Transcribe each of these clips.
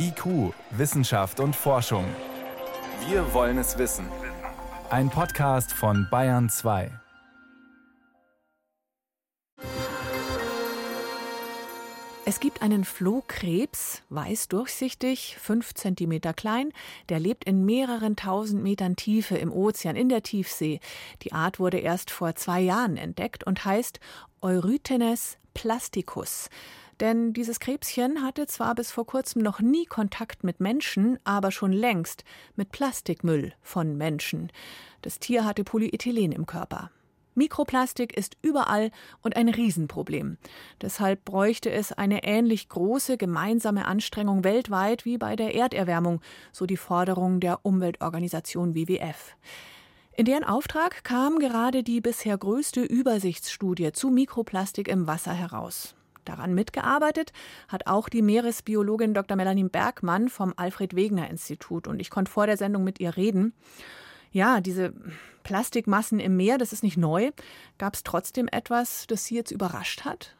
IQ, Wissenschaft und Forschung. Wir wollen es wissen. Ein Podcast von Bayern 2. Es gibt einen Flohkrebs, weiß durchsichtig, fünf Zentimeter klein, der lebt in mehreren tausend Metern Tiefe im Ozean, in der Tiefsee. Die Art wurde erst vor zwei Jahren entdeckt und heißt Eurythenes plasticus. Denn dieses Krebschen hatte zwar bis vor kurzem noch nie Kontakt mit Menschen, aber schon längst mit Plastikmüll von Menschen. Das Tier hatte Polyethylen im Körper. Mikroplastik ist überall und ein Riesenproblem. Deshalb bräuchte es eine ähnlich große gemeinsame Anstrengung weltweit wie bei der Erderwärmung, so die Forderung der Umweltorganisation WWF. In deren Auftrag kam gerade die bisher größte Übersichtsstudie zu Mikroplastik im Wasser heraus. Daran mitgearbeitet hat auch die Meeresbiologin Dr. Melanie Bergmann vom Alfred Wegener Institut und ich konnte vor der Sendung mit ihr reden. Ja, diese Plastikmassen im Meer, das ist nicht neu. Gab es trotzdem etwas, das Sie jetzt überrascht hat?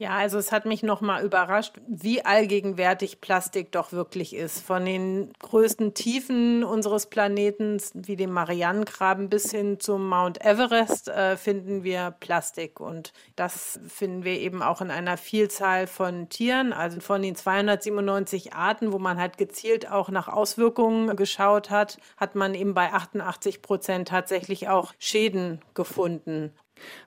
Ja, also es hat mich nochmal überrascht, wie allgegenwärtig Plastik doch wirklich ist. Von den größten Tiefen unseres Planeten, wie dem Marianengraben bis hin zum Mount Everest, äh, finden wir Plastik. Und das finden wir eben auch in einer Vielzahl von Tieren. Also von den 297 Arten, wo man halt gezielt auch nach Auswirkungen geschaut hat, hat man eben bei 88 Prozent tatsächlich auch Schäden gefunden.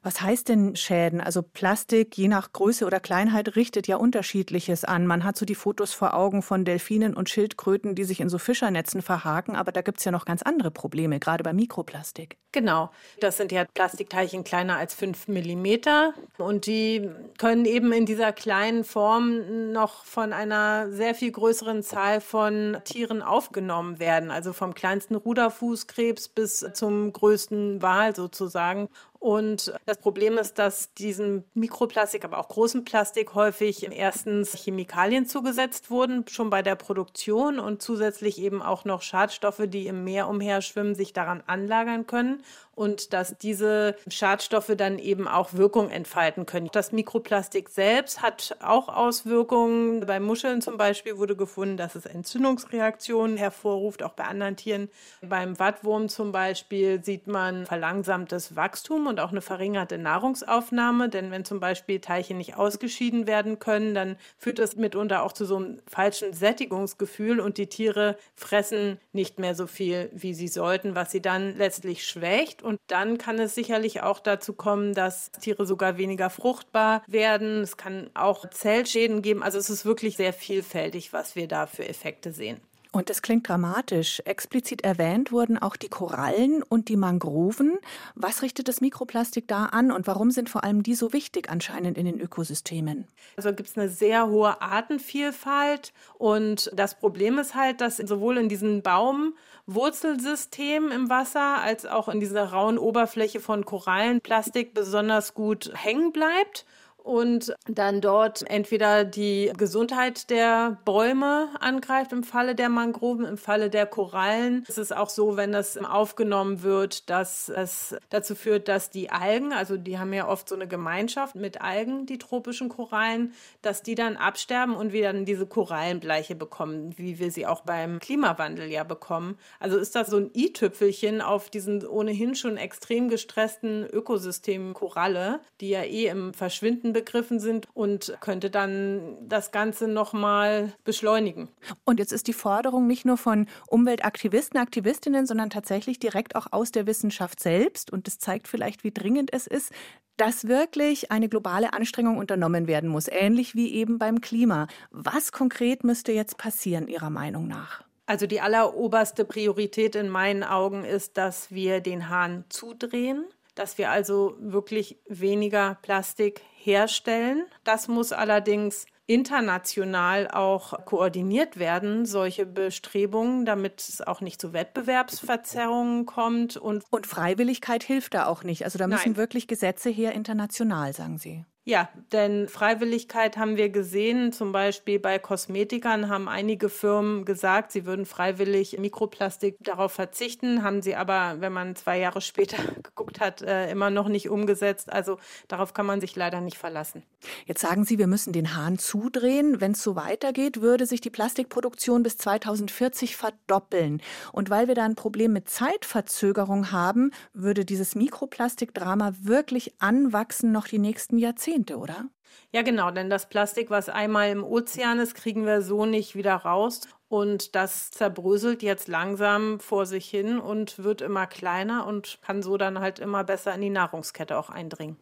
Was heißt denn Schäden? Also Plastik, je nach Größe oder Kleinheit, richtet ja unterschiedliches an. Man hat so die Fotos vor Augen von Delfinen und Schildkröten, die sich in so Fischernetzen verhaken, aber da gibt es ja noch ganz andere Probleme, gerade bei Mikroplastik. Genau, das sind ja Plastikteilchen kleiner als fünf Millimeter und die können eben in dieser kleinen Form noch von einer sehr viel größeren Zahl von Tieren aufgenommen werden, also vom kleinsten Ruderfußkrebs bis zum größten Wal sozusagen. Und das Problem ist, dass diesem Mikroplastik, aber auch großem Plastik häufig erstens Chemikalien zugesetzt wurden, schon bei der Produktion und zusätzlich eben auch noch Schadstoffe, die im Meer umherschwimmen, sich daran anlagern können und dass diese Schadstoffe dann eben auch Wirkung entfalten können. Das Mikroplastik selbst hat auch Auswirkungen. Bei Muscheln zum Beispiel wurde gefunden, dass es Entzündungsreaktionen hervorruft, auch bei anderen Tieren. Beim Wattwurm zum Beispiel sieht man verlangsamtes Wachstum und auch eine verringerte Nahrungsaufnahme, denn wenn zum Beispiel Teilchen nicht ausgeschieden werden können, dann führt das mitunter auch zu so einem falschen Sättigungsgefühl und die Tiere fressen nicht mehr so viel, wie sie sollten, was sie dann letztlich schwächt und dann kann es sicherlich auch dazu kommen, dass Tiere sogar weniger fruchtbar werden. Es kann auch Zellschäden geben. Also es ist wirklich sehr vielfältig, was wir da für Effekte sehen. Und das klingt dramatisch. Explizit erwähnt wurden auch die Korallen und die Mangroven. Was richtet das Mikroplastik da an und warum sind vor allem die so wichtig anscheinend in den Ökosystemen? Also gibt es eine sehr hohe Artenvielfalt und das Problem ist halt, dass sowohl in diesen Baumwurzelsystemen im Wasser als auch in dieser rauen Oberfläche von Korallen Plastik besonders gut hängen bleibt und dann dort entweder die Gesundheit der Bäume angreift im Falle der Mangroven, im Falle der Korallen. Es ist auch so, wenn das aufgenommen wird, dass es dazu führt, dass die Algen, also die haben ja oft so eine Gemeinschaft mit Algen, die tropischen Korallen, dass die dann absterben und wir dann diese Korallenbleiche bekommen, wie wir sie auch beim Klimawandel ja bekommen. Also ist das so ein i-Tüpfelchen auf diesen ohnehin schon extrem gestressten Ökosystem Koralle, die ja eh im Verschwinden begriffen sind und könnte dann das Ganze nochmal beschleunigen. Und jetzt ist die Forderung nicht nur von Umweltaktivisten, Aktivistinnen, sondern tatsächlich direkt auch aus der Wissenschaft selbst. Und das zeigt vielleicht, wie dringend es ist, dass wirklich eine globale Anstrengung unternommen werden muss, ähnlich wie eben beim Klima. Was konkret müsste jetzt passieren, Ihrer Meinung nach? Also die alleroberste Priorität in meinen Augen ist, dass wir den Hahn zudrehen dass wir also wirklich weniger Plastik herstellen. Das muss allerdings international auch koordiniert werden, solche Bestrebungen, damit es auch nicht zu Wettbewerbsverzerrungen kommt. Und, und Freiwilligkeit hilft da auch nicht. Also da müssen Nein. wirklich Gesetze her international, sagen Sie. Ja, denn Freiwilligkeit haben wir gesehen, zum Beispiel bei Kosmetikern haben einige Firmen gesagt, sie würden freiwillig Mikroplastik darauf verzichten, haben sie aber, wenn man zwei Jahre später geguckt hat, äh, immer noch nicht umgesetzt. Also darauf kann man sich leider nicht verlassen. Jetzt sagen Sie, wir müssen den Hahn zudrehen. Wenn es so weitergeht, würde sich die Plastikproduktion bis 2040 verdoppeln. Und weil wir da ein Problem mit Zeitverzögerung haben, würde dieses Mikroplastikdrama wirklich anwachsen noch die nächsten Jahrzehnte. Jahrzehnte, oder? Ja, genau, denn das Plastik, was einmal im Ozean ist, kriegen wir so nicht wieder raus. Und das zerbröselt jetzt langsam vor sich hin und wird immer kleiner und kann so dann halt immer besser in die Nahrungskette auch eindringen.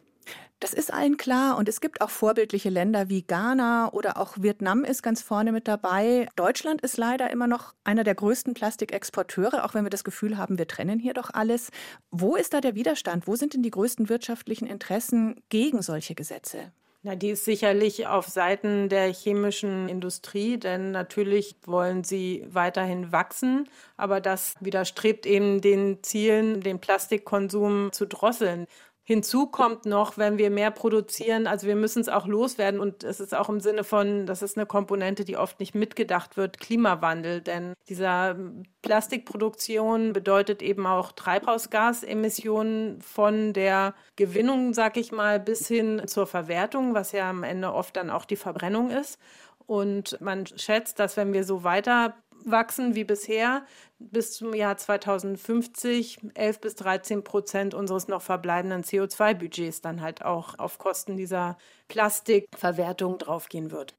Das ist allen klar und es gibt auch vorbildliche Länder wie Ghana oder auch Vietnam ist ganz vorne mit dabei. Deutschland ist leider immer noch einer der größten Plastikexporteure, auch wenn wir das Gefühl haben, wir trennen hier doch alles. Wo ist da der Widerstand? Wo sind denn die größten wirtschaftlichen Interessen gegen solche Gesetze? Na, die ist sicherlich auf Seiten der chemischen Industrie, denn natürlich wollen sie weiterhin wachsen, aber das widerstrebt eben den Zielen, den Plastikkonsum zu drosseln. Hinzu kommt noch, wenn wir mehr produzieren, also wir müssen es auch loswerden und es ist auch im Sinne von, das ist eine Komponente, die oft nicht mitgedacht wird, Klimawandel, denn dieser Plastikproduktion bedeutet eben auch Treibhausgasemissionen von der Gewinnung, sag ich mal, bis hin zur Verwertung, was ja am Ende oft dann auch die Verbrennung ist. Und man schätzt, dass wenn wir so weiter wachsen wie bisher, bis zum Jahr 2050 11 bis 13 Prozent unseres noch verbleibenden CO2-Budgets dann halt auch auf Kosten dieser Plastikverwertung draufgehen wird.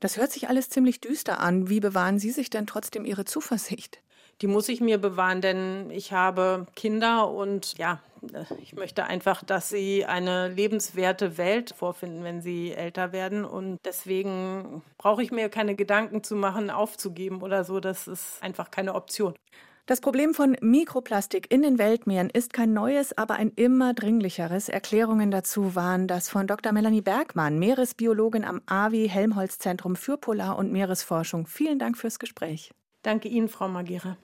Das hört sich alles ziemlich düster an. Wie bewahren Sie sich denn trotzdem Ihre Zuversicht? Die muss ich mir bewahren, denn ich habe Kinder und ja, ich möchte einfach, dass sie eine lebenswerte Welt vorfinden, wenn sie älter werden. Und deswegen brauche ich mir keine Gedanken zu machen, aufzugeben oder so. Das ist einfach keine Option. Das Problem von Mikroplastik in den Weltmeeren ist kein neues, aber ein immer dringlicheres. Erklärungen dazu waren das von Dr. Melanie Bergmann, Meeresbiologin am AWI Helmholtz Zentrum für Polar- und Meeresforschung. Vielen Dank fürs Gespräch. Danke Ihnen, Frau Magera.